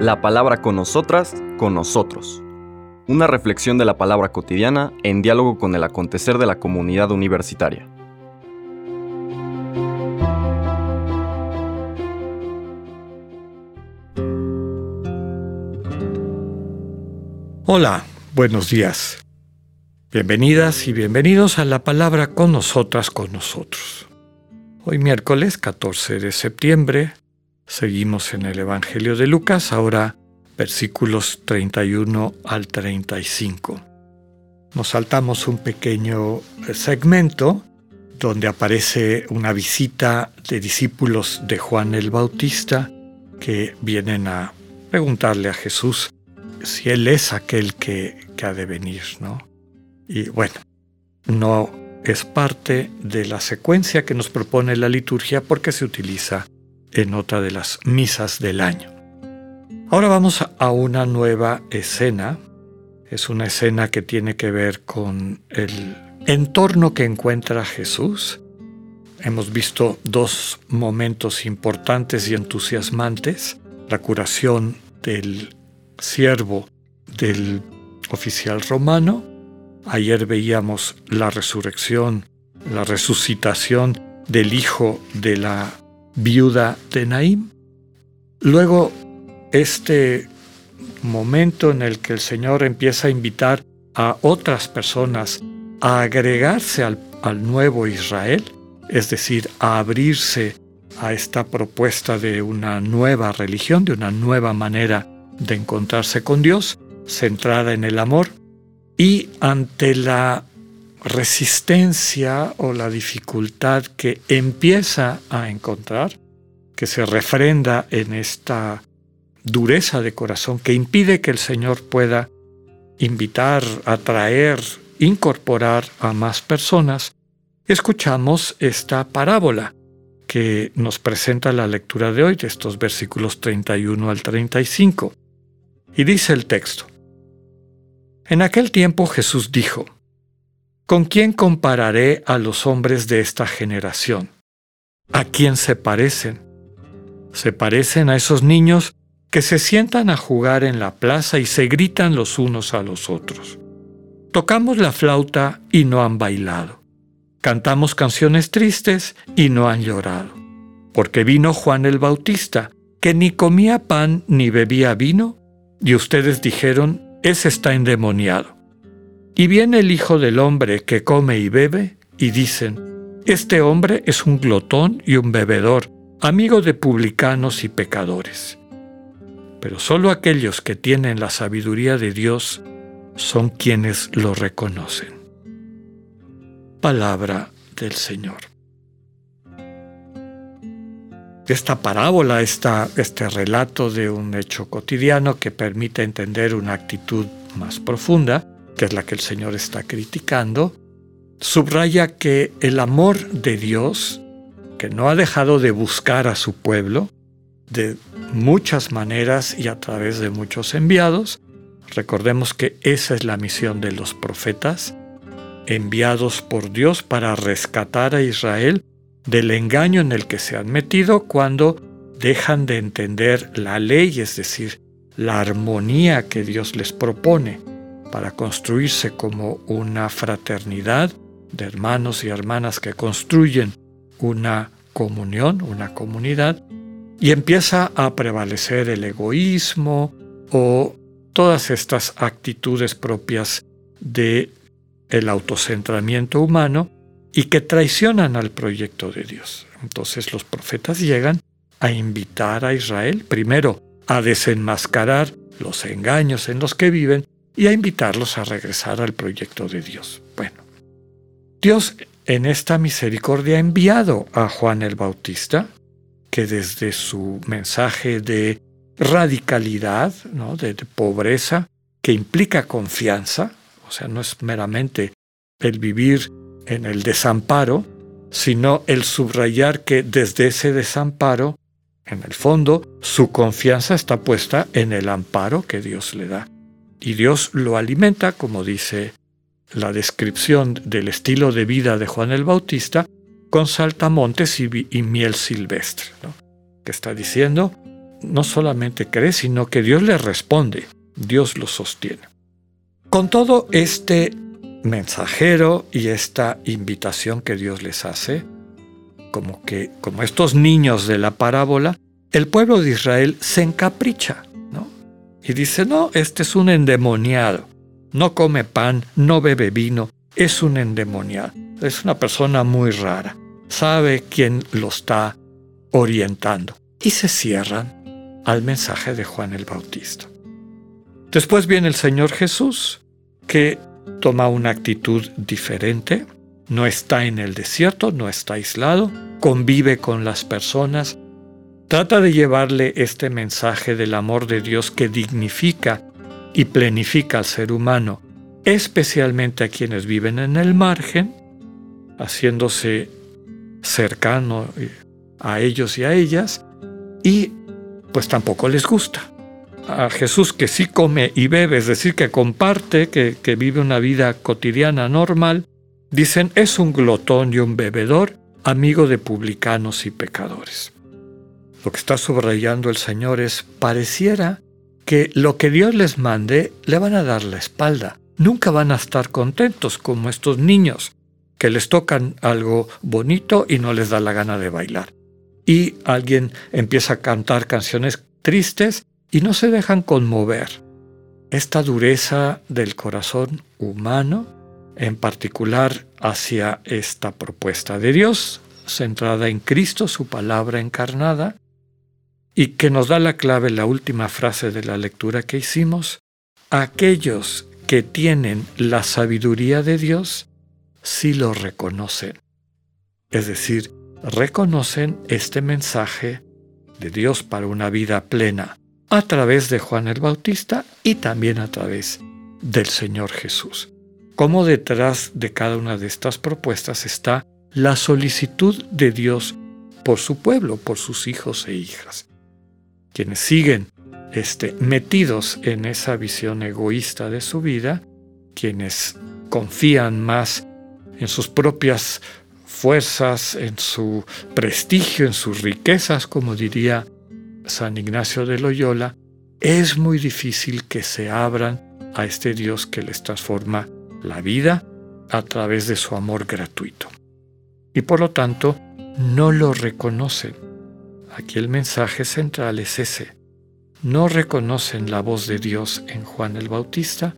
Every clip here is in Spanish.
La palabra con nosotras, con nosotros. Una reflexión de la palabra cotidiana en diálogo con el acontecer de la comunidad universitaria. Hola, buenos días. Bienvenidas y bienvenidos a la palabra con nosotras, con nosotros. Hoy miércoles 14 de septiembre seguimos en el Evangelio de Lucas, ahora versículos 31 al 35. Nos saltamos un pequeño segmento donde aparece una visita de discípulos de Juan el Bautista que vienen a preguntarle a Jesús si Él es aquel que, ha de venir, ¿no? Y bueno, no es parte de la secuencia que nos propone la liturgia porque se utiliza en otra de las misas del año. Ahora vamos a una nueva escena. Es una escena que tiene que ver con el entorno que encuentra Jesús. Hemos visto dos momentos importantes y entusiasmantes. La curación del siervo del oficial romano Ayer veíamos la resurrección, la resucitación del hijo de la viuda de Naim. Luego, este momento en el que el Señor empieza a invitar a otras personas a agregarse al, al nuevo Israel, es decir, a abrirse a esta propuesta de una nueva religión, de una nueva manera de encontrarse con Dios, centrada en el amor, y ante la resistencia o la dificultad que empieza a encontrar, que se refrenda en esta dureza de corazón que impide que el Señor pueda invitar, atraer, incorporar a más personas, escuchamos esta parábola que nos presenta la lectura de hoy, de estos versículos 31 al 35. Y dice el texto, en aquel tiempo Jesús dijo, ¿Con quién compararé a los hombres de esta generación? ¿A quién se parecen? Se parecen a esos niños que se sientan a jugar en la plaza y se gritan los unos a los otros. Tocamos la flauta y no han bailado. Cantamos canciones tristes y no han llorado. Porque vino Juan el Bautista, que ni comía pan ni bebía vino, y ustedes dijeron, ese está endemoniado. Y viene el Hijo del Hombre que come y bebe, y dicen, este hombre es un glotón y un bebedor, amigo de publicanos y pecadores. Pero solo aquellos que tienen la sabiduría de Dios son quienes lo reconocen. Palabra del Señor esta parábola, esta, este relato de un hecho cotidiano que permite entender una actitud más profunda, que es la que el Señor está criticando, subraya que el amor de Dios, que no ha dejado de buscar a su pueblo, de muchas maneras y a través de muchos enviados, recordemos que esa es la misión de los profetas, enviados por Dios para rescatar a Israel del engaño en el que se han metido cuando dejan de entender la ley, es decir, la armonía que Dios les propone para construirse como una fraternidad de hermanos y hermanas que construyen una comunión, una comunidad, y empieza a prevalecer el egoísmo o todas estas actitudes propias de el autocentramiento humano y que traicionan al proyecto de Dios. Entonces los profetas llegan a invitar a Israel primero a desenmascarar los engaños en los que viven y a invitarlos a regresar al proyecto de Dios. Bueno, Dios en esta misericordia ha enviado a Juan el Bautista, que desde su mensaje de radicalidad, ¿no? de, de pobreza, que implica confianza, o sea, no es meramente el vivir en el desamparo, sino el subrayar que desde ese desamparo, en el fondo, su confianza está puesta en el amparo que Dios le da. Y Dios lo alimenta, como dice la descripción del estilo de vida de Juan el Bautista, con saltamontes y, miel silvestre. que está diciendo, no solamente cree, sino que Dios le responde, Dios lo sostiene. Con todo este mensajero y esta invitación que Dios les hace, como que como estos niños de la parábola, el pueblo de Israel se encapricha, ¿no? Y dice, "No, este es un endemoniado. No come pan, no bebe vino, es un endemoniado. Es una persona muy rara. Sabe quién lo está orientando." Y se cierran al mensaje de Juan el Bautista. Después viene el Señor Jesús, que toma una actitud diferente, no está en el desierto, no está aislado, convive con las personas, trata de llevarle este mensaje del amor de Dios que dignifica y plenifica al ser humano, especialmente a quienes viven en el margen, haciéndose cercano eh, a ellos y a ellas, y pues tampoco les gusta a Jesús que sí come y bebe, es decir, que comparte, que, que vive una vida cotidiana normal, dicen es un glotón y un bebedor, amigo de publicanos y pecadores. Lo que está subrayando el Señor es, pareciera que lo que Dios les mande le van a dar la espalda. Nunca van a estar contentos como estos niños, que les tocan algo bonito y no les da la gana de bailar. Y alguien empieza a cantar canciones tristes y no se dejan conmover. Esta dureza del corazón humano, en particular hacia esta propuesta de Dios, centrada en Cristo, su palabra encarnada, y que nos da la clave la última frase de la lectura que hicimos, aquellos que tienen la sabiduría de Dios sí lo reconocen. Es decir, reconocen este mensaje de Dios para una vida plena, a través de Juan el Bautista y también a través del Señor Jesús. Como detrás de cada una de estas propuestas está la solicitud de Dios por su pueblo, por sus hijos e hijas. Quienes siguen este, metidos en esa visión egoísta de su vida, quienes confían más en sus propias fuerzas, en su prestigio, en sus riquezas, como diría San Ignacio de Loyola, es muy difícil que se abran a este Dios que les transforma la vida a través de su amor gratuito. Y por lo tanto, no lo reconocen. Aquí el mensaje central es ese. No reconocen la voz de Dios en Juan el Bautista,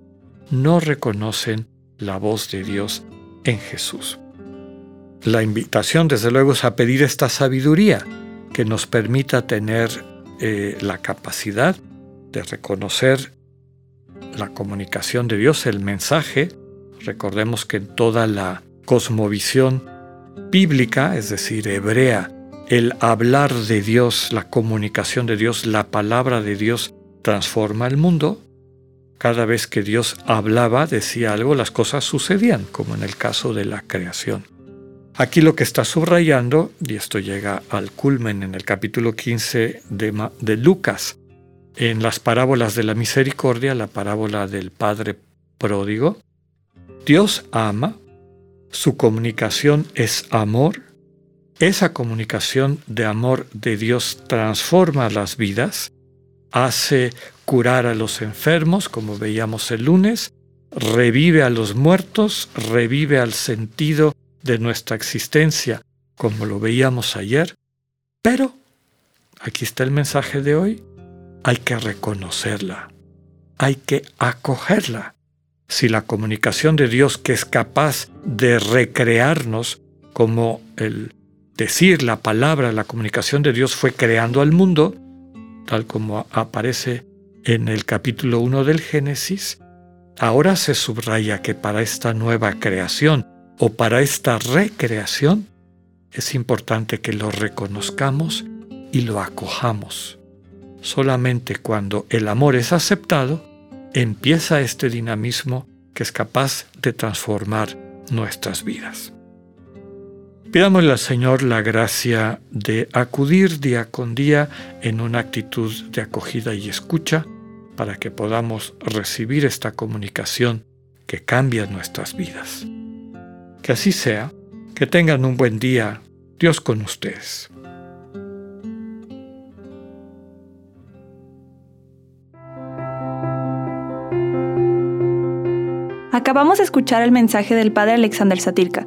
no reconocen la voz de Dios en Jesús. La invitación, desde luego, es a pedir esta sabiduría que nos permita tener eh, la capacidad de reconocer la comunicación de Dios, el mensaje. Recordemos que en toda la cosmovisión bíblica, es decir, hebrea, el hablar de Dios, la comunicación de Dios, la palabra de Dios transforma el mundo. Cada vez que Dios hablaba, decía algo, las cosas sucedían, como en el caso de la creación. Aquí lo que está subrayando, y esto llega al culmen en el capítulo 15 de, de Lucas, en las parábolas de la misericordia, la parábola del Padre pródigo, Dios ama, su comunicación es amor, esa comunicación de amor de Dios transforma las vidas, hace curar a los enfermos, como veíamos el lunes, revive a los muertos, revive al sentido de nuestra existencia, como lo veíamos ayer, pero, aquí está el mensaje de hoy, hay que reconocerla, hay que acogerla. Si la comunicación de Dios que es capaz de recrearnos, como el decir la palabra, la comunicación de Dios fue creando al mundo, tal como aparece en el capítulo 1 del Génesis, ahora se subraya que para esta nueva creación, o para esta recreación, es importante que lo reconozcamos y lo acojamos. Solamente cuando el amor es aceptado, empieza este dinamismo que es capaz de transformar nuestras vidas. Pidámosle al Señor la gracia de acudir día con día en una actitud de acogida y escucha para que podamos recibir esta comunicación que cambia nuestras vidas. Que así sea, que tengan un buen día, Dios con ustedes. Acabamos de escuchar el mensaje del Padre Alexander Satirka